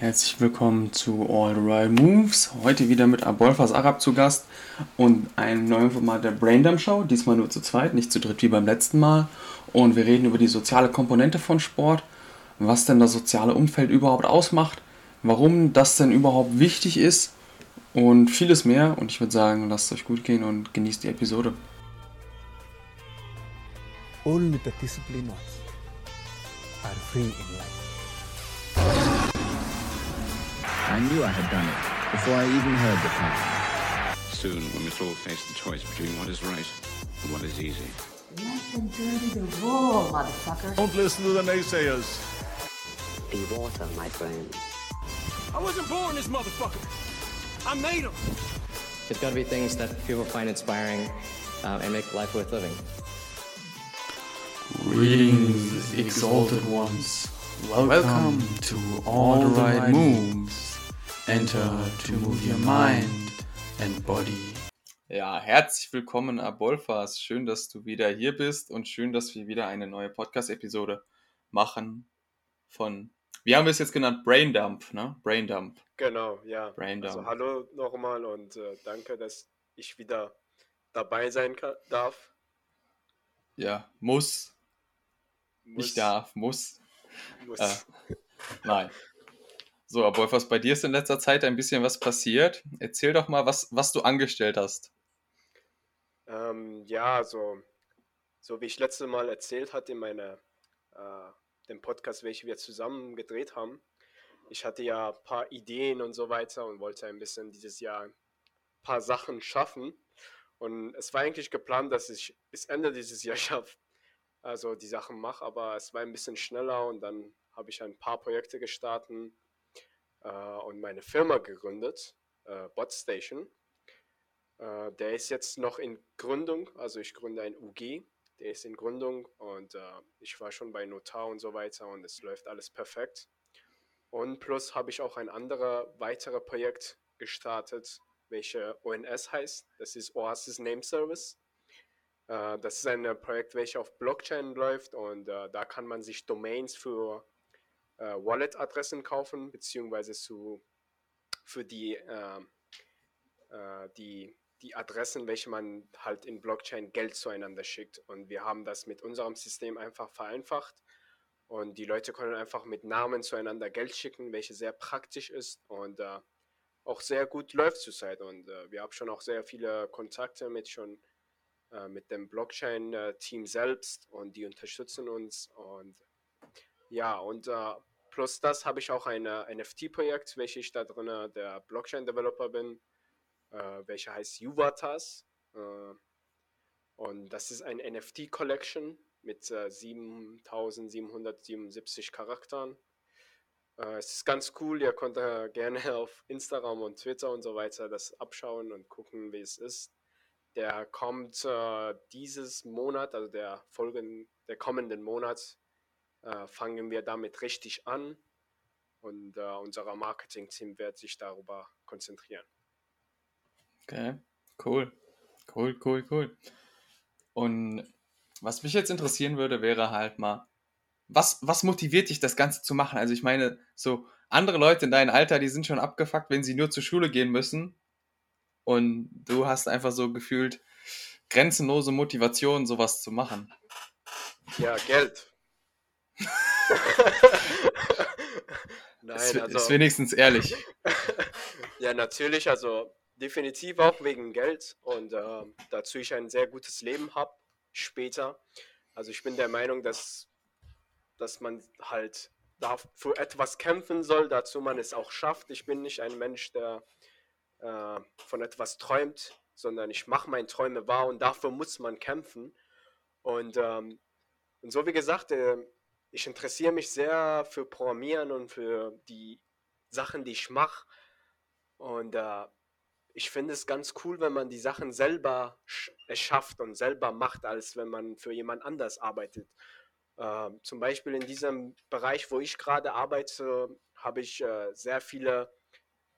Herzlich willkommen zu All the Right Moves. Heute wieder mit Abolfas Arab zu Gast und einem neuen Format der Braindump Show. Diesmal nur zu zweit, nicht zu dritt wie beim letzten Mal. Und wir reden über die soziale Komponente von Sport, was denn das soziale Umfeld überhaupt ausmacht, warum das denn überhaupt wichtig ist und vieles mehr. Und ich würde sagen, lasst es euch gut gehen und genießt die Episode. Only the disciplined ones are free in life. I knew I had done it before I even heard the plan. Soon, we must all face the choice between what is right and what is easy. Let them dirty the raw, motherfucker. Don't listen to the naysayers. Be water, my friend. I wasn't born this motherfucker. I made him. It's got to be things that people find inspiring uh, and make life worth living. Greetings, exalted ones. Welcome, to All the Right Moves. Enter to move your mind and body. Ja, herzlich willkommen, Abolfas. Schön, dass du wieder hier bist und schön, dass wir wieder eine neue Podcast-Episode machen von, wie haben wir es jetzt genannt? Braindump, ne? Braindump. Genau, ja. Braindump. Also hallo nochmal und äh, danke, dass ich wieder dabei sein kann, darf. Ja, muss, Muss, nicht darf, muss. Muss. Äh, nein. So, Abolfas, bei dir ist in letzter Zeit ein bisschen was passiert. Erzähl doch mal, was, was du angestellt hast. Ähm, ja, so, so wie ich letzte Mal erzählt hatte in meiner, äh, dem Podcast, welchen wir zusammen gedreht haben. Ich hatte ja ein paar Ideen und so weiter und wollte ein bisschen dieses Jahr ein paar Sachen schaffen. Und es war eigentlich geplant, dass ich bis Ende dieses Jahr schaffe, also die Sachen mache, aber es war ein bisschen schneller und dann habe ich ein paar Projekte gestartet und meine Firma gegründet, äh, BotStation. Äh, der ist jetzt noch in Gründung, also ich gründe ein UG, der ist in Gründung und äh, ich war schon bei Notar und so weiter und es läuft alles perfekt. Und plus habe ich auch ein anderes weitere Projekt gestartet, welche ONS heißt. Das ist Oasis Name Service. Äh, das ist ein äh, Projekt, welches auf Blockchain läuft und äh, da kann man sich Domains für äh, Wallet-Adressen kaufen, beziehungsweise zu, für die, äh, äh, die, die Adressen, welche man halt in Blockchain Geld zueinander schickt. Und wir haben das mit unserem System einfach vereinfacht. Und die Leute können einfach mit Namen zueinander Geld schicken, welche sehr praktisch ist und äh, auch sehr gut läuft zurzeit. Und äh, wir haben schon auch sehr viele Kontakte mit schon äh, mit dem Blockchain-Team selbst und die unterstützen uns. Und ja, und äh, plus das habe ich auch ein NFT-Projekt, welches ich da drin der Blockchain-Developer bin, äh, welcher heißt Juvatas. Äh, und das ist ein NFT-Collection mit äh, 7777 Charakteren. Äh, es ist ganz cool, ihr könnt äh, gerne auf Instagram und Twitter und so weiter das abschauen und gucken, wie es ist. Der kommt äh, dieses Monat, also der folgenden, der kommenden Monat, äh, fangen wir damit richtig an und äh, unser Marketing-Team wird sich darüber konzentrieren. Okay, cool. Cool, cool, cool. Und was mich jetzt interessieren würde, wäre halt mal, was, was motiviert dich, das Ganze zu machen? Also ich meine, so andere Leute in deinem Alter, die sind schon abgefuckt, wenn sie nur zur Schule gehen müssen. Und du hast einfach so gefühlt grenzenlose Motivation, sowas zu machen. Ja, Geld. Nein, ist, also, ist wenigstens ehrlich. ja, natürlich, also definitiv auch wegen Geld und äh, dazu ich ein sehr gutes Leben habe später. Also ich bin der Meinung, dass, dass man halt da für etwas kämpfen soll, dazu man es auch schafft. Ich bin nicht ein Mensch, der äh, von etwas träumt, sondern ich mache meine Träume wahr und dafür muss man kämpfen. Und, ähm, und so wie gesagt, äh, ich interessiere mich sehr für Programmieren und für die Sachen, die ich mache. Und äh, ich finde es ganz cool, wenn man die Sachen selber sch- erschafft und selber macht, als wenn man für jemand anders arbeitet. Äh, zum Beispiel in diesem Bereich, wo ich gerade arbeite, habe ich äh, sehr viele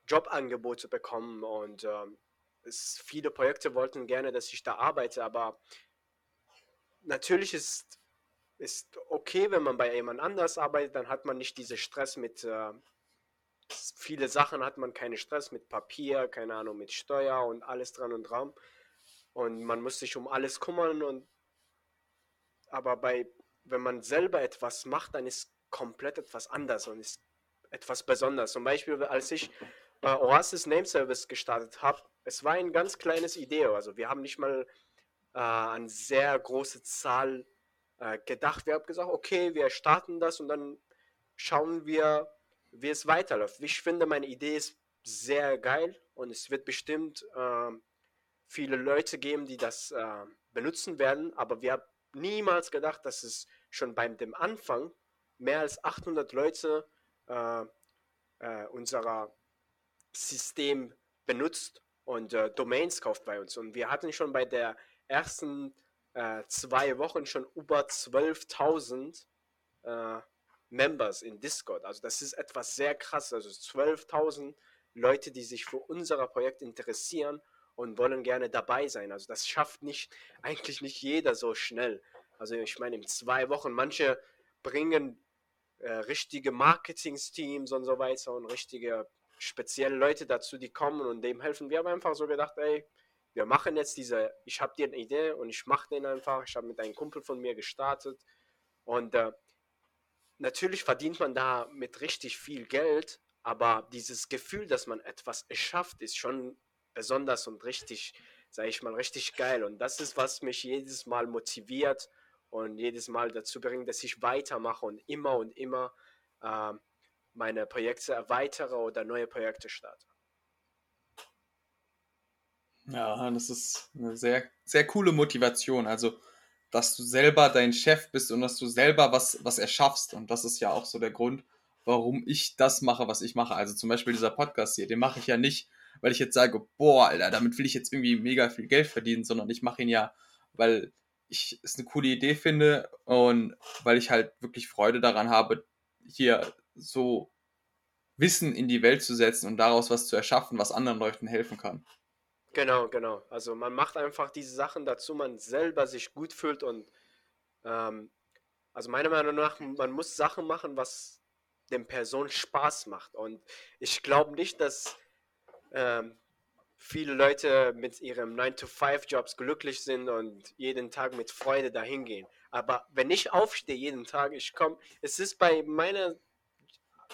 Jobangebote bekommen und ähm, es, viele Projekte wollten gerne, dass ich da arbeite, aber natürlich ist ist okay, wenn man bei jemand anders arbeitet, dann hat man nicht diesen Stress mit, äh, viele Sachen hat man keinen Stress mit Papier, keine Ahnung, mit Steuer und alles dran und dran. Und man muss sich um alles kümmern und aber bei, wenn man selber etwas macht, dann ist komplett etwas anders und ist etwas Besonderes. Zum Beispiel, als ich äh, Oasis Name Service gestartet habe, es war ein ganz kleines Idee. Also wir haben nicht mal äh, an sehr große Zahl äh, gedacht. Wir haben gesagt, okay, wir starten das und dann schauen wir, wie es weiterläuft. Ich finde, meine Idee ist sehr geil und es wird bestimmt äh, viele Leute geben, die das äh, benutzen werden, aber wir haben niemals gedacht, dass es schon beim dem Anfang mehr als 800 Leute äh, äh, unserer System benutzt und äh, Domains kauft bei uns. Und wir hatten schon bei der ersten äh, zwei Wochen schon über 12.000 äh, Members in Discord. Also das ist etwas sehr krass. Also 12.000 Leute, die sich für unser Projekt interessieren und wollen gerne dabei sein. Also das schafft nicht eigentlich nicht jeder so schnell. Also ich meine in zwei Wochen. Manche bringen äh, richtige Marketingsteams und so weiter und richtige spezielle Leute dazu, die kommen und dem helfen. Wir haben einfach so gedacht, ey, wir machen jetzt diese, ich habe dir eine Idee und ich mache den einfach. Ich habe mit einem Kumpel von mir gestartet und äh, natürlich verdient man da mit richtig viel Geld, aber dieses Gefühl, dass man etwas schafft, ist schon besonders und richtig, sage ich mal, richtig geil. Und das ist, was mich jedes Mal motiviert und jedes Mal dazu bringt, dass ich weitermache und immer und immer äh, meine Projekte erweitere oder neue Projekte starte. Ja, das ist eine sehr, sehr coole Motivation. Also, dass du selber dein Chef bist und dass du selber was, was erschaffst. Und das ist ja auch so der Grund, warum ich das mache, was ich mache. Also zum Beispiel dieser Podcast hier, den mache ich ja nicht, weil ich jetzt sage, boah, Alter, damit will ich jetzt irgendwie mega viel Geld verdienen, sondern ich mache ihn ja, weil ich es eine coole Idee finde und weil ich halt wirklich Freude daran habe, hier so Wissen in die Welt zu setzen und daraus was zu erschaffen, was anderen Leuten helfen kann. Genau, genau. Also man macht einfach diese Sachen dazu, man selber sich gut fühlt und ähm, also meiner Meinung nach, man muss Sachen machen, was den Personen Spaß macht. Und ich glaube nicht, dass ähm, viele Leute mit ihrem 9-to-5-Jobs glücklich sind und jeden Tag mit Freude dahin gehen. Aber wenn ich aufstehe jeden Tag, ich komme, es ist bei meiner,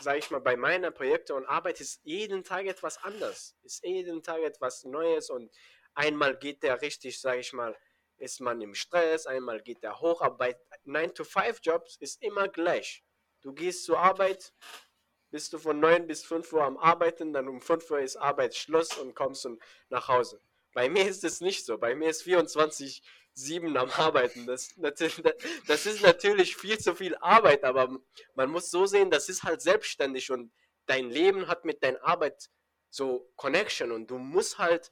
sage ich mal, bei meiner Projekte und Arbeit ist jeden Tag etwas anders. Ist jeden Tag etwas Neues und einmal geht der richtig, sage ich mal, ist man im Stress, einmal geht der hoch, aber bei 9-to-5-Jobs ist immer gleich. Du gehst zur Arbeit, bist du von 9 bis 5 Uhr am Arbeiten, dann um 5 Uhr ist Arbeitsschluss und kommst nach Hause. Bei mir ist es nicht so. Bei mir ist 24 7 am Arbeiten. Das, das ist natürlich viel zu viel Arbeit, aber man muss so sehen, das ist halt selbstständig und dein Leben hat mit deiner Arbeit so Connection und du musst halt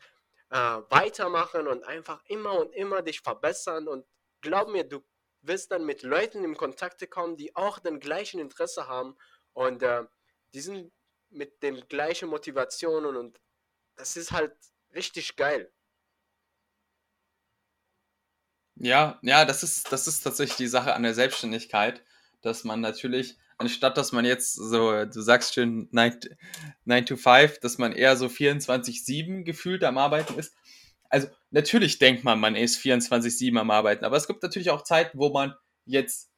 äh, weitermachen und einfach immer und immer dich verbessern und glaub mir, du wirst dann mit Leuten in Kontakt kommen, die auch den gleichen Interesse haben und äh, die sind mit den gleichen Motivationen und das ist halt richtig geil. Ja, ja, das ist, das ist tatsächlich die Sache an der Selbstständigkeit, dass man natürlich, anstatt dass man jetzt so, du sagst schön 9, 9 to 5, dass man eher so 24-7 gefühlt am Arbeiten ist. Also natürlich denkt man, man ist 24-7 am Arbeiten, aber es gibt natürlich auch Zeiten, wo man jetzt,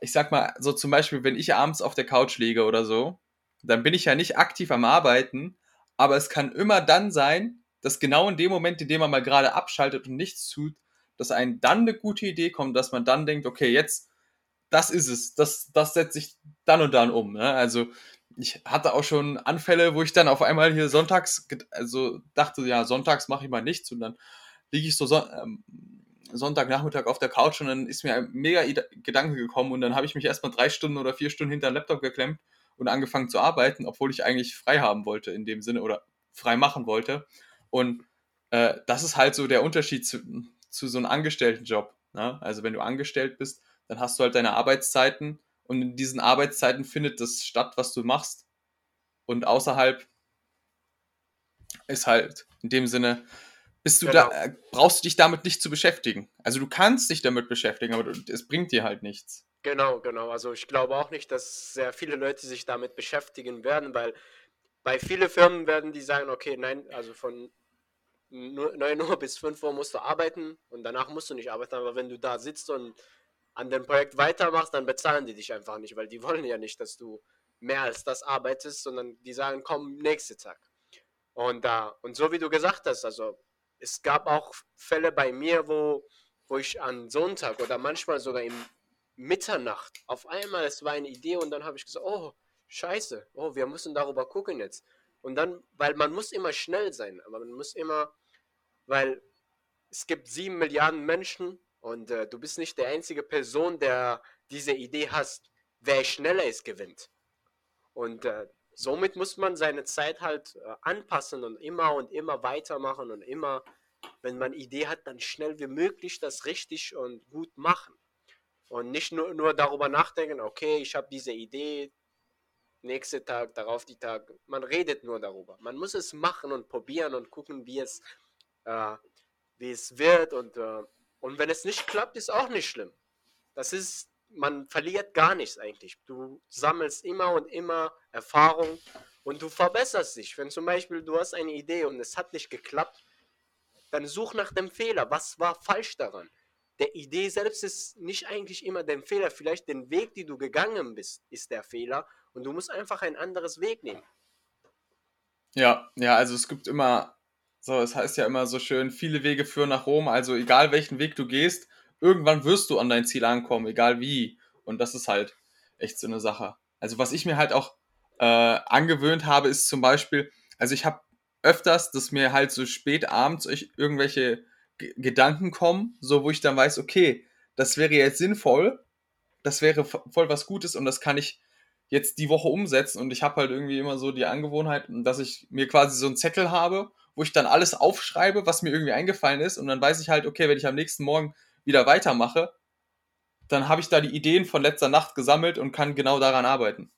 ich sag mal, so zum Beispiel, wenn ich abends auf der Couch liege oder so, dann bin ich ja nicht aktiv am Arbeiten, aber es kann immer dann sein, dass genau in dem Moment, in dem man mal gerade abschaltet und nichts tut, dass einem dann eine gute Idee kommt, dass man dann denkt, okay, jetzt, das ist es, das, das setze ich dann und dann um. Ne? Also ich hatte auch schon Anfälle, wo ich dann auf einmal hier sonntags, also dachte, ja, sonntags mache ich mal nichts und dann liege ich so Son ähm, Sonntagnachmittag auf der Couch und dann ist mir ein mega Gedanke gekommen und dann habe ich mich erstmal drei Stunden oder vier Stunden hinter den Laptop geklemmt und angefangen zu arbeiten, obwohl ich eigentlich frei haben wollte in dem Sinne oder frei machen wollte. Und äh, das ist halt so der Unterschied zu, zu so einem Angestelltenjob. Ne? Also wenn du angestellt bist, dann hast du halt deine Arbeitszeiten und in diesen Arbeitszeiten findet das statt, was du machst. Und außerhalb ist halt in dem Sinne, bist du genau. da, äh, brauchst du dich damit nicht zu beschäftigen. Also du kannst dich damit beschäftigen, aber es bringt dir halt nichts. Genau, genau. Also ich glaube auch nicht, dass sehr viele Leute sich damit beschäftigen werden, weil bei vielen Firmen werden die sagen, okay, nein, also von 9 Uhr bis 5 Uhr musst du arbeiten und danach musst du nicht arbeiten, aber wenn du da sitzt und an dem Projekt weitermachst, dann bezahlen die dich einfach nicht, weil die wollen ja nicht, dass du mehr als das arbeitest, sondern die sagen, komm, nächsten Tag. Und, äh, und so wie du gesagt hast, also es gab auch Fälle bei mir, wo, wo ich an Sonntag oder manchmal sogar im Mitternacht auf einmal, es war eine Idee und dann habe ich gesagt, oh, scheiße, oh, wir müssen darüber gucken jetzt. Und dann, weil man muss immer schnell sein, aber man muss immer, weil es gibt sieben Milliarden Menschen und äh, du bist nicht der einzige Person, der diese Idee hast. Wer schneller ist, gewinnt. Und äh, somit muss man seine Zeit halt äh, anpassen und immer und immer weitermachen und immer, wenn man Idee hat, dann schnell wie möglich das richtig und gut machen. Und nicht nur, nur darüber nachdenken, okay, ich habe diese Idee, nächste Tag, darauf die Tag. Man redet nur darüber. Man muss es machen und probieren und gucken, wie es, äh, wie es wird. Und, äh, und wenn es nicht klappt, ist auch nicht schlimm. Das ist, man verliert gar nichts eigentlich. Du sammelst immer und immer Erfahrung und du verbesserst dich. Wenn zum Beispiel du hast eine Idee und es hat nicht geklappt, dann such nach dem Fehler. Was war falsch daran? der Idee selbst ist nicht eigentlich immer der Fehler. Vielleicht den Weg, den du gegangen bist, ist der Fehler. Und du musst einfach ein anderes Weg nehmen. Ja, ja, also es gibt immer, so, es heißt ja immer so schön, viele Wege führen nach Rom. Also egal welchen Weg du gehst, irgendwann wirst du an dein Ziel ankommen, egal wie. Und das ist halt echt so eine Sache. Also was ich mir halt auch äh, angewöhnt habe, ist zum Beispiel, also ich habe öfters, dass mir halt so spät abends irgendwelche Gedanken kommen, so wo ich dann weiß, okay, das wäre jetzt sinnvoll, das wäre voll was Gutes und das kann ich jetzt die Woche umsetzen und ich habe halt irgendwie immer so die Angewohnheit, dass ich mir quasi so einen Zettel habe, wo ich dann alles aufschreibe, was mir irgendwie eingefallen ist und dann weiß ich halt, okay, wenn ich am nächsten Morgen wieder weitermache, dann habe ich da die Ideen von letzter Nacht gesammelt und kann genau daran arbeiten.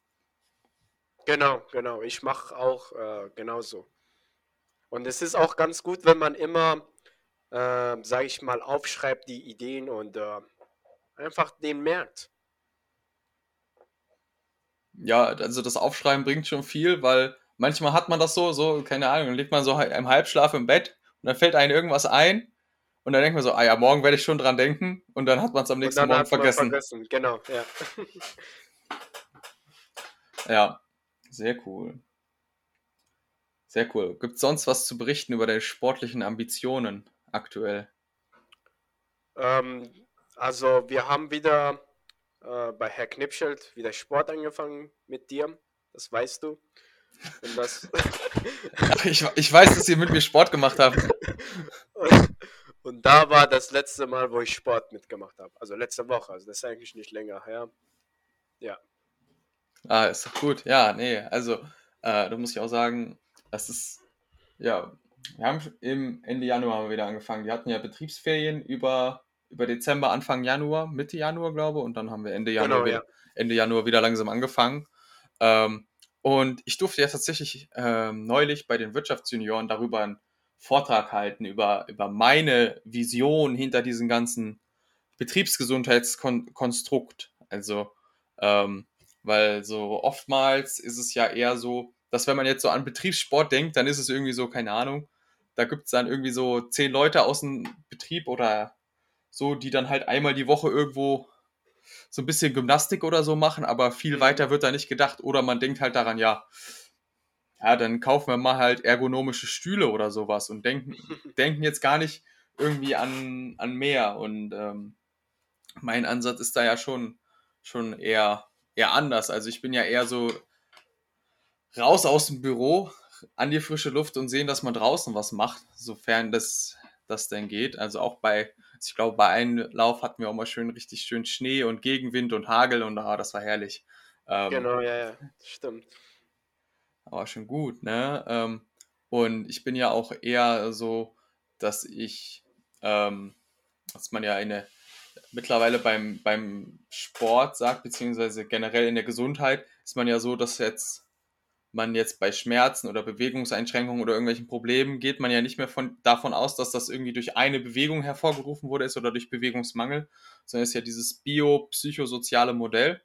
Genau, genau. Ich mache auch äh, genauso. Und es ist auch ganz gut, wenn man immer äh, sage ich mal, aufschreibt die Ideen und äh, einfach den merkt. Ja, also das Aufschreiben bringt schon viel, weil manchmal hat man das so, so, keine Ahnung, dann liegt man so im Halbschlaf im Bett und dann fällt einem irgendwas ein und dann denkt man so, ah ja, morgen werde ich schon dran denken und dann hat man es am nächsten Morgen vergessen. vergessen. Genau, ja. ja, sehr cool. Sehr cool. Gibt es sonst was zu berichten über deine sportlichen Ambitionen? aktuell? Ähm, also wir haben wieder äh, bei Herr Knipschild wieder Sport angefangen mit dir. Das weißt du. Und das ich, ich weiß, dass ihr mit mir Sport gemacht habt. und, und da war das letzte Mal, wo ich Sport mitgemacht habe. Also letzte Woche. Also das ist eigentlich nicht länger her. Ja. Ah, ist doch gut. Ja, nee, also äh, da muss ich auch sagen, das ist ja wir haben im Ende Januar wieder angefangen. Wir hatten ja Betriebsferien über, über Dezember, Anfang Januar, Mitte Januar, glaube ich, und dann haben wir Ende Januar, genau, wieder, ja. Ende Januar wieder langsam angefangen. Ähm, und ich durfte ja tatsächlich ähm, neulich bei den Wirtschaftsjunioren darüber einen Vortrag halten, über, über meine Vision hinter diesem ganzen Betriebsgesundheitskonstrukt. Also, ähm, weil so oftmals ist es ja eher so, dass wenn man jetzt so an Betriebssport denkt, dann ist es irgendwie so, keine Ahnung, da gibt es dann irgendwie so zehn Leute aus dem Betrieb oder so, die dann halt einmal die Woche irgendwo so ein bisschen Gymnastik oder so machen, aber viel mhm. weiter wird da nicht gedacht. Oder man denkt halt daran, ja, ja, dann kaufen wir mal halt ergonomische Stühle oder sowas und denken, denken jetzt gar nicht irgendwie an, an mehr. Und ähm, mein Ansatz ist da ja schon, schon eher, eher anders. Also ich bin ja eher so raus aus dem Büro, an die frische Luft und sehen, dass man draußen was macht, sofern das, das denn geht. Also auch bei, ich glaube, bei einem Lauf hatten wir auch mal schön richtig schön Schnee und Gegenwind und Hagel und ah, das war herrlich. Ähm, genau, ja, ja, stimmt. Aber schon gut, ne? Ähm, und ich bin ja auch eher so, dass ich, ähm, was man ja eine, mittlerweile beim, beim Sport sagt, beziehungsweise generell in der Gesundheit, ist man ja so, dass jetzt man jetzt bei Schmerzen oder Bewegungseinschränkungen oder irgendwelchen Problemen geht man ja nicht mehr von, davon aus, dass das irgendwie durch eine Bewegung hervorgerufen wurde ist oder durch Bewegungsmangel, sondern es ist ja dieses biopsychosoziale Modell.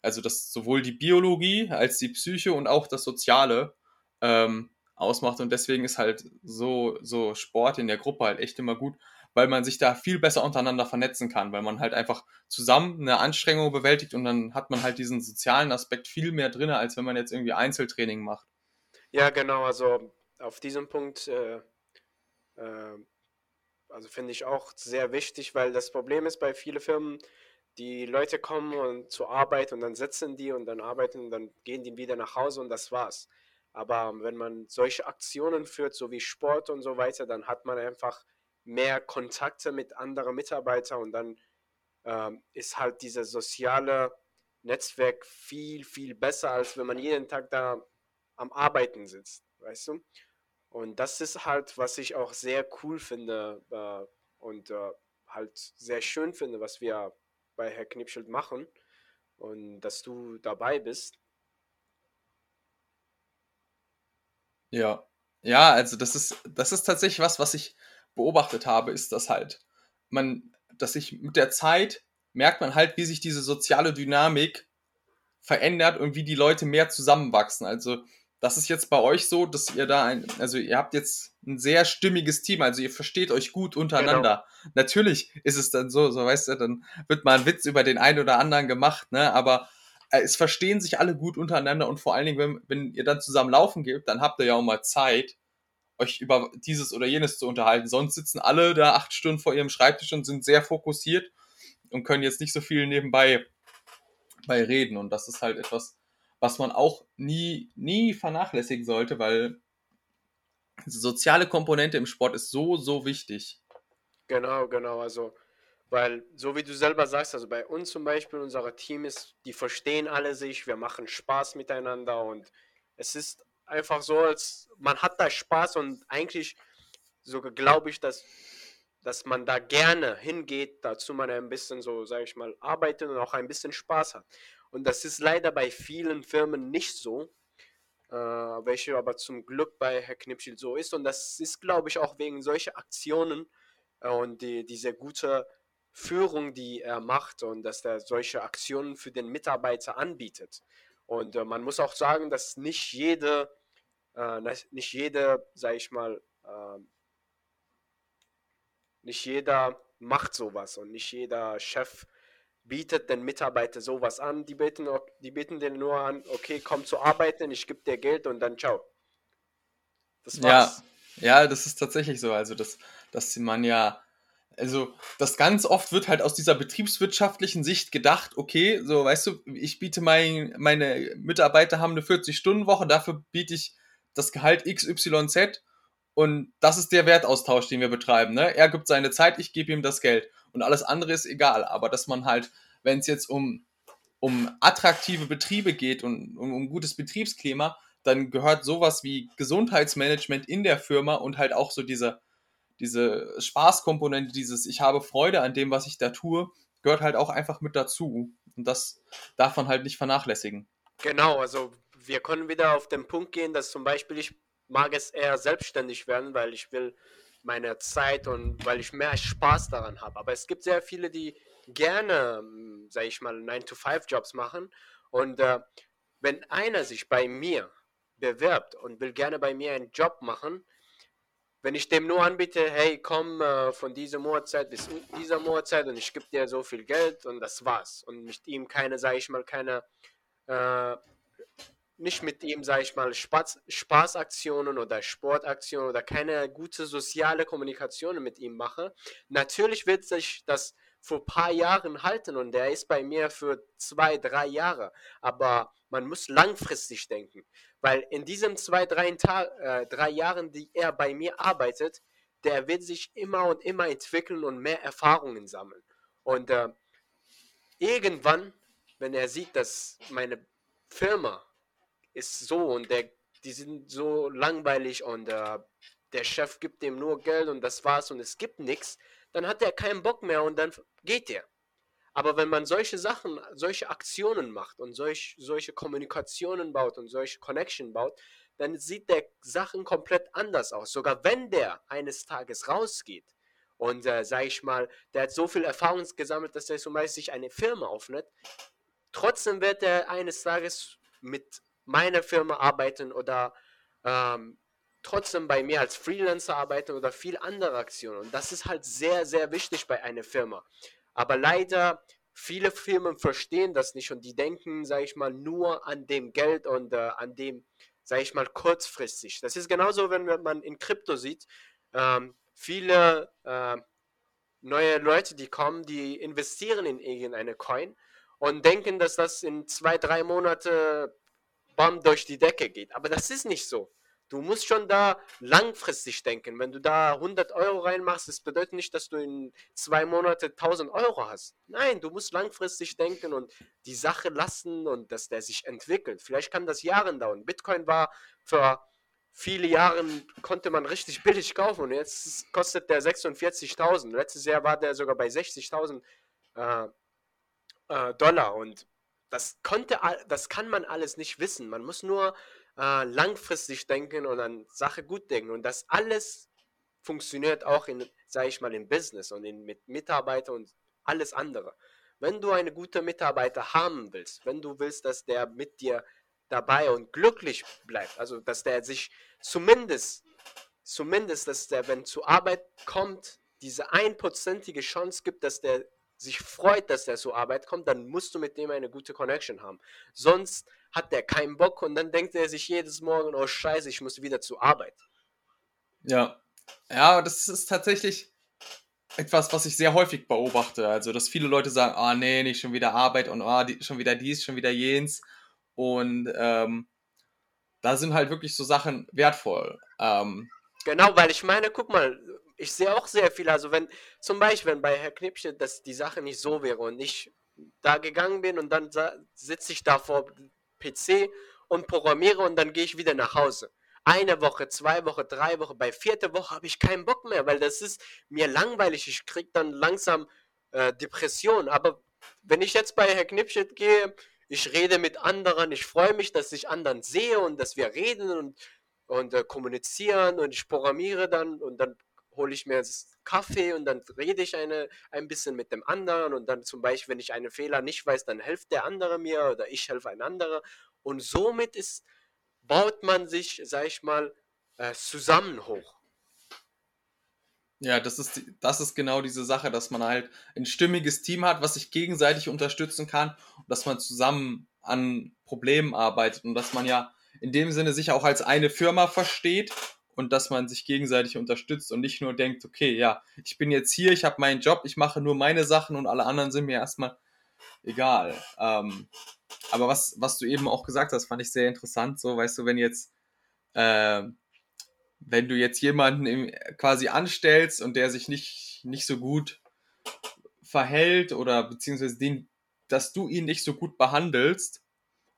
Also dass sowohl die Biologie als die Psyche und auch das Soziale ähm, ausmacht. Und deswegen ist halt so, so Sport in der Gruppe halt echt immer gut, weil man sich da viel besser untereinander vernetzen kann, weil man halt einfach zusammen eine Anstrengung bewältigt und dann hat man halt diesen sozialen Aspekt viel mehr drin, als wenn man jetzt irgendwie Einzeltraining macht. Ja, genau, also auf diesem Punkt, äh, äh, also finde ich auch sehr wichtig, weil das Problem ist bei vielen Firmen, die Leute kommen und zur Arbeit und dann sitzen die und dann arbeiten und dann gehen die wieder nach Hause und das war's. Aber wenn man solche Aktionen führt, so wie Sport und so weiter, dann hat man einfach mehr Kontakte mit anderen Mitarbeitern und dann ähm, ist halt dieses soziale Netzwerk viel, viel besser, als wenn man jeden Tag da am Arbeiten sitzt, weißt du? Und das ist halt, was ich auch sehr cool finde äh, und äh, halt sehr schön finde, was wir bei Herr Knipschild machen und dass du dabei bist. Ja, ja, also das ist, das ist tatsächlich was, was ich beobachtet habe, ist das halt, man, dass sich mit der Zeit merkt man halt, wie sich diese soziale Dynamik verändert und wie die Leute mehr zusammenwachsen. Also das ist jetzt bei euch so, dass ihr da ein, also ihr habt jetzt ein sehr stimmiges Team, also ihr versteht euch gut untereinander. Genau. Natürlich ist es dann so, so weißt du, dann wird mal ein Witz über den einen oder anderen gemacht, ne, aber äh, es verstehen sich alle gut untereinander und vor allen Dingen, wenn, wenn ihr dann zusammen laufen geht, dann habt ihr ja auch mal Zeit, euch über dieses oder jenes zu unterhalten. Sonst sitzen alle da acht Stunden vor ihrem Schreibtisch und sind sehr fokussiert und können jetzt nicht so viel nebenbei bei reden. Und das ist halt etwas, was man auch nie, nie vernachlässigen sollte, weil die soziale Komponente im Sport ist so, so wichtig. Genau, genau. Also, weil, so wie du selber sagst, also bei uns zum Beispiel, unser Team ist, die verstehen alle sich, wir machen Spaß miteinander und es ist einfach so, als man hat da Spaß und eigentlich sogar glaube ich, dass, dass man da gerne hingeht, dazu man ein bisschen so, sage ich mal, arbeitet und auch ein bisschen Spaß hat. Und das ist leider bei vielen Firmen nicht so, äh, welche aber zum Glück bei Herr Knipschild so ist. Und das ist, glaube ich, auch wegen solcher Aktionen äh, und die, diese gute Führung, die er macht und dass er solche Aktionen für den Mitarbeiter anbietet. Und äh, man muss auch sagen, dass nicht jede, äh, nicht jede, sage ich mal, äh, nicht jeder macht sowas und nicht jeder Chef bietet den Mitarbeiter sowas an. Die beten, die beten den nur an, okay, komm zu arbeiten, ich gebe dir Geld und dann ciao. Das war's. Ja, ja, das ist tatsächlich so. Also, dass, dass man ja, also, das ganz oft wird halt aus dieser betriebswirtschaftlichen Sicht gedacht, okay, so, weißt du, ich biete mein, meine Mitarbeiter haben eine 40-Stunden-Woche, dafür biete ich das Gehalt XYZ und das ist der Wertaustausch, den wir betreiben. Ne? Er gibt seine Zeit, ich gebe ihm das Geld. Und alles andere ist egal. Aber dass man halt, wenn es jetzt um, um attraktive Betriebe geht und um, um gutes Betriebsklima, dann gehört sowas wie Gesundheitsmanagement in der Firma und halt auch so diese, diese Spaßkomponente, dieses Ich habe Freude an dem, was ich da tue, gehört halt auch einfach mit dazu. Und das darf man halt nicht vernachlässigen. Genau, also wir können wieder auf den Punkt gehen, dass zum Beispiel ich mag es eher selbstständig werden, weil ich will meine Zeit und weil ich mehr Spaß daran habe. Aber es gibt sehr viele, die gerne, sage ich mal, 9-to-5-Jobs machen. Und äh, wenn einer sich bei mir bewirbt und will gerne bei mir einen Job machen, wenn ich dem nur anbiete, hey, komm äh, von dieser Uhrzeit bis dieser Uhrzeit und ich gebe dir so viel Geld und das war's. Und mit ihm keine, sage ich mal, keine äh, nicht mit ihm, sage ich mal, Spaß, Spaßaktionen oder Sportaktionen oder keine gute soziale Kommunikation mit ihm mache, natürlich wird sich das vor ein paar Jahren halten und der ist bei mir für zwei, drei Jahre. Aber man muss langfristig denken, weil in diesen zwei, drei, äh, drei Jahren, die er bei mir arbeitet, der wird sich immer und immer entwickeln und mehr Erfahrungen sammeln. Und äh, irgendwann, wenn er sieht, dass meine Firma ist so und der, die sind so langweilig und äh, der Chef gibt dem nur Geld und das war's und es gibt nichts, dann hat er keinen Bock mehr und dann geht er. Aber wenn man solche Sachen, solche Aktionen macht und solch, solche Kommunikationen baut und solche Connection baut, dann sieht der Sachen komplett anders aus. Sogar wenn der eines Tages rausgeht und, äh, sag ich mal, der hat so viel Erfahrung gesammelt, dass er zum Beispiel sich eine Firma aufnimmt, trotzdem wird er eines Tages mit meiner Firma arbeiten oder ähm, trotzdem bei mir als Freelancer arbeiten oder viel andere Aktionen. Und das ist halt sehr, sehr wichtig bei einer Firma. Aber leider, viele Firmen verstehen das nicht und die denken, sage ich mal, nur an dem Geld und äh, an dem, sage ich mal, kurzfristig. Das ist genauso, wenn man in Krypto sieht. Ähm, viele äh, neue Leute, die kommen, die investieren in irgendeine Coin und denken, dass das in zwei, drei Monate bam durch die Decke geht. Aber das ist nicht so. Du musst schon da langfristig denken. Wenn du da 100 Euro reinmachst, das bedeutet nicht, dass du in zwei Monate 1000 Euro hast. Nein, du musst langfristig denken und die Sache lassen und dass der sich entwickelt. Vielleicht kann das Jahre dauern. Bitcoin war für viele Jahre, konnte man richtig billig kaufen und jetzt kostet der 46.000. Letztes Jahr war der sogar bei 60.000 äh, äh, Dollar und das konnte, das kann man alles nicht wissen. Man muss nur äh, langfristig denken und an Sache gut denken. Und das alles funktioniert auch in, sage ich mal, im Business und in, mit Mitarbeitern und alles andere. Wenn du eine gute Mitarbeiter haben willst, wenn du willst, dass der mit dir dabei und glücklich bleibt, also dass der sich zumindest, zumindest, dass der, wenn zur Arbeit kommt, diese einprozentige Chance gibt, dass der sich freut, dass der zur Arbeit kommt, dann musst du mit dem eine gute Connection haben. Sonst hat der keinen Bock und dann denkt er sich jedes Morgen, oh scheiße, ich muss wieder zur Arbeit. Ja, ja, das ist tatsächlich etwas, was ich sehr häufig beobachte. Also, dass viele Leute sagen, ah oh, nee, nicht schon wieder Arbeit und oh, die, schon wieder dies, schon wieder jens. Und ähm, da sind halt wirklich so Sachen wertvoll. Ähm, genau, weil ich meine, guck mal, ich sehe auch sehr viel. Also wenn zum Beispiel wenn bei Herr Knipsche, dass die Sache nicht so wäre und ich da gegangen bin und dann sitze ich da vor PC und programmiere und dann gehe ich wieder nach Hause. Eine Woche, zwei Wochen, drei Wochen, bei vierte Woche habe ich keinen Bock mehr, weil das ist mir langweilig. Ich kriege dann langsam äh, Depression. Aber wenn ich jetzt bei Herr Knipschit gehe, ich rede mit anderen, ich freue mich, dass ich anderen sehe und dass wir reden und, und äh, kommunizieren und ich programmiere dann und dann hole ich mir Kaffee und dann rede ich eine, ein bisschen mit dem anderen und dann zum Beispiel, wenn ich einen Fehler nicht weiß, dann hilft der andere mir oder ich helfe ein anderer und somit ist, baut man sich, sag ich mal, äh, zusammen hoch. Ja, das ist, das ist genau diese Sache, dass man halt ein stimmiges Team hat, was sich gegenseitig unterstützen kann und dass man zusammen an Problemen arbeitet und dass man ja in dem Sinne sich auch als eine Firma versteht und dass man sich gegenseitig unterstützt und nicht nur denkt, okay, ja, ich bin jetzt hier, ich habe meinen Job, ich mache nur meine Sachen und alle anderen sind mir erstmal egal. Ähm, aber was, was du eben auch gesagt hast, fand ich sehr interessant. So, weißt du, wenn jetzt, äh, wenn du jetzt jemanden im, quasi anstellst und der sich nicht, nicht so gut verhält oder beziehungsweise den, dass du ihn nicht so gut behandelst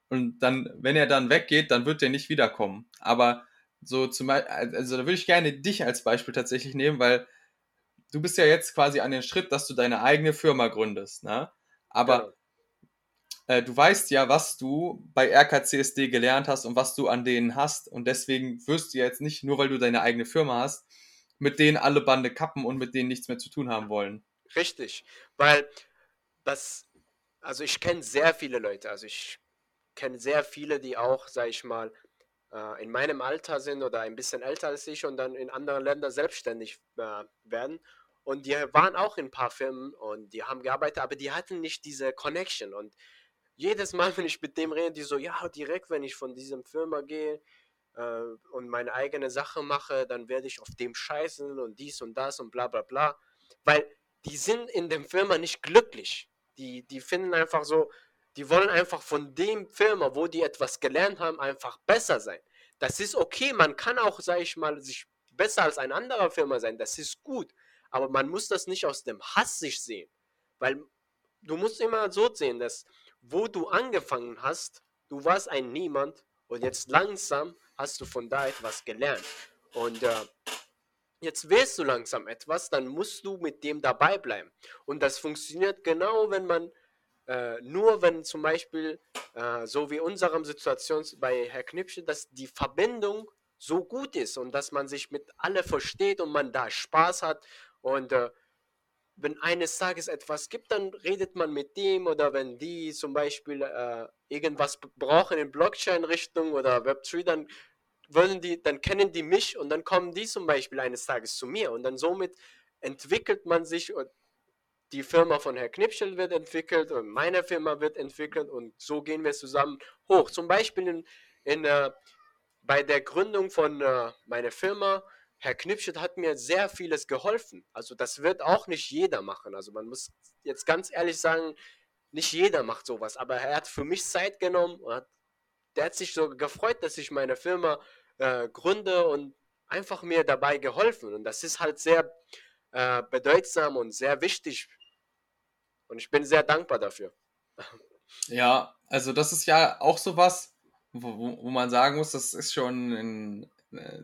und dann, wenn er dann weggeht, dann wird er nicht wiederkommen. Aber so zum also da würde ich gerne dich als Beispiel tatsächlich nehmen, weil du bist ja jetzt quasi an den Schritt, dass du deine eigene Firma gründest, ne? Aber ja. äh, du weißt ja, was du bei RKCSD gelernt hast und was du an denen hast und deswegen wirst du jetzt nicht, nur weil du deine eigene Firma hast, mit denen alle Bande kappen und mit denen nichts mehr zu tun haben wollen. Richtig, weil das, also ich kenne sehr viele Leute, also ich kenne sehr viele, die auch, sag ich mal, äh, in meinem Alter sind oder ein bisschen älter als ich und dann in anderen Ländern selbstständig äh, werden. Und die waren auch in ein paar Firmen und die haben gearbeitet, aber die hatten nicht diese Connection. Und jedes Mal, wenn ich mit dem rede, die so, ja, direkt, wenn ich von diesem Firma gehe äh, und meine eigene Sache mache, dann werde ich auf dem scheißen und dies und das und bla bla bla. Weil die sind in dem Firma nicht glücklich. Die, die finden einfach so, die wollen einfach von dem Firma, wo die etwas gelernt haben, einfach besser sein. Das ist okay, man kann auch, sag ich mal, sich besser als ein anderer Firma sein, das ist gut. Aber man muss das nicht aus dem Hass sich sehen. Weil du musst immer so sehen, dass wo du angefangen hast, du warst ein Niemand und jetzt langsam hast du von da etwas gelernt. Und äh, jetzt willst du langsam etwas, dann musst du mit dem dabei bleiben. Und das funktioniert genau, wenn man äh, nur wenn zum Beispiel, äh, so wie unserem Situation bei Herr Knipsche, dass die Verbindung so gut ist und dass man sich mit alle versteht und man da Spaß hat und äh, wenn eines Tages etwas gibt, dann redet man mit dem oder wenn die zum Beispiel äh, irgendwas brauchen in Blockchain-Richtung oder Web3, dann wollen die, dann kennen die mich und dann kommen die zum Beispiel eines Tages zu mir und dann somit entwickelt man sich und die Firma von Herr Knipschel wird entwickelt und meine Firma wird entwickelt und so gehen wir zusammen hoch. Zum Beispiel in, in, äh, bei der Gründung von äh, meiner Firma, Herr Knipschel hat mir sehr vieles geholfen. Also das wird auch nicht jeder machen. Also man muss jetzt ganz ehrlich sagen, nicht jeder macht sowas, aber er hat für mich Zeit genommen und hat, der hat sich so gefreut, dass ich meine Firma äh, gründe und einfach mir dabei geholfen. Und das ist halt sehr äh, bedeutsam und sehr wichtig. Und ich bin sehr dankbar dafür. Ja, also das ist ja auch sowas, wo, wo man sagen muss, das ist schon ein, äh,